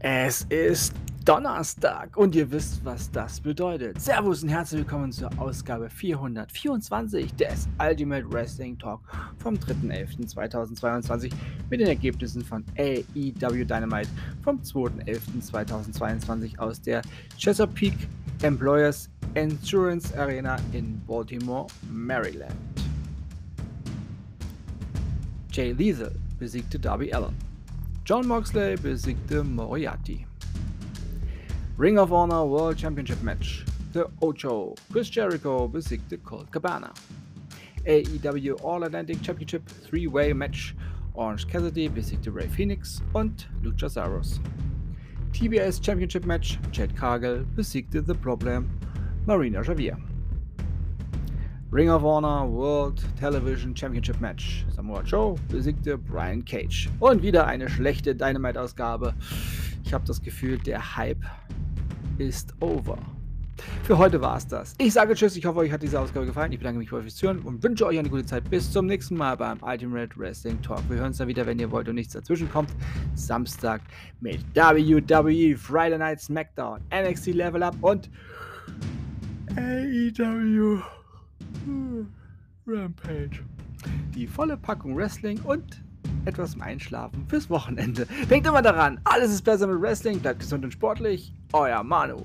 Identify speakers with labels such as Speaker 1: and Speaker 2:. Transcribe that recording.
Speaker 1: Es ist Donnerstag und ihr wisst, was das bedeutet. Servus und herzlich willkommen zur Ausgabe 424 des Ultimate Wrestling Talk vom 3.11.2022 mit den Ergebnissen von AEW Dynamite vom 2.11.2022 aus der Chesapeake Employers Insurance Arena in Baltimore, Maryland. Jay Lethal besiegte Darby Allen. John Moxley besiegte Moriarty. Ring of Honor World Championship Match. The Ocho. Chris Jericho besiegte Colt Cabana. AEW All Atlantic Championship Three-Way Match. Orange Cassidy besiegte Ray Phoenix und Lucha Luchasaurus. TBS Championship Match. Chad Cargill besiegte The Problem. Marina Javier. Ring of Honor World Television Championship Match. Samoa Joe besiegte Brian Cage. Und wieder eine schlechte Dynamite-Ausgabe. Ich habe das Gefühl, der Hype ist over. Für heute war es das. Ich sage Tschüss, ich hoffe, euch hat diese Ausgabe gefallen. Ich bedanke mich für euch Zuhören und wünsche euch eine gute Zeit. Bis zum nächsten Mal beim Ultimate Wrestling Talk. Wir hören uns dann wieder, wenn ihr wollt und nichts dazwischen kommt. Samstag mit WWE Friday Night SmackDown, NXT Level Up und AEW. Rampage. Die volle Packung Wrestling und etwas zum Einschlafen fürs Wochenende. Denkt immer daran, alles ist besser mit Wrestling, bleibt gesund und sportlich. Euer Manu.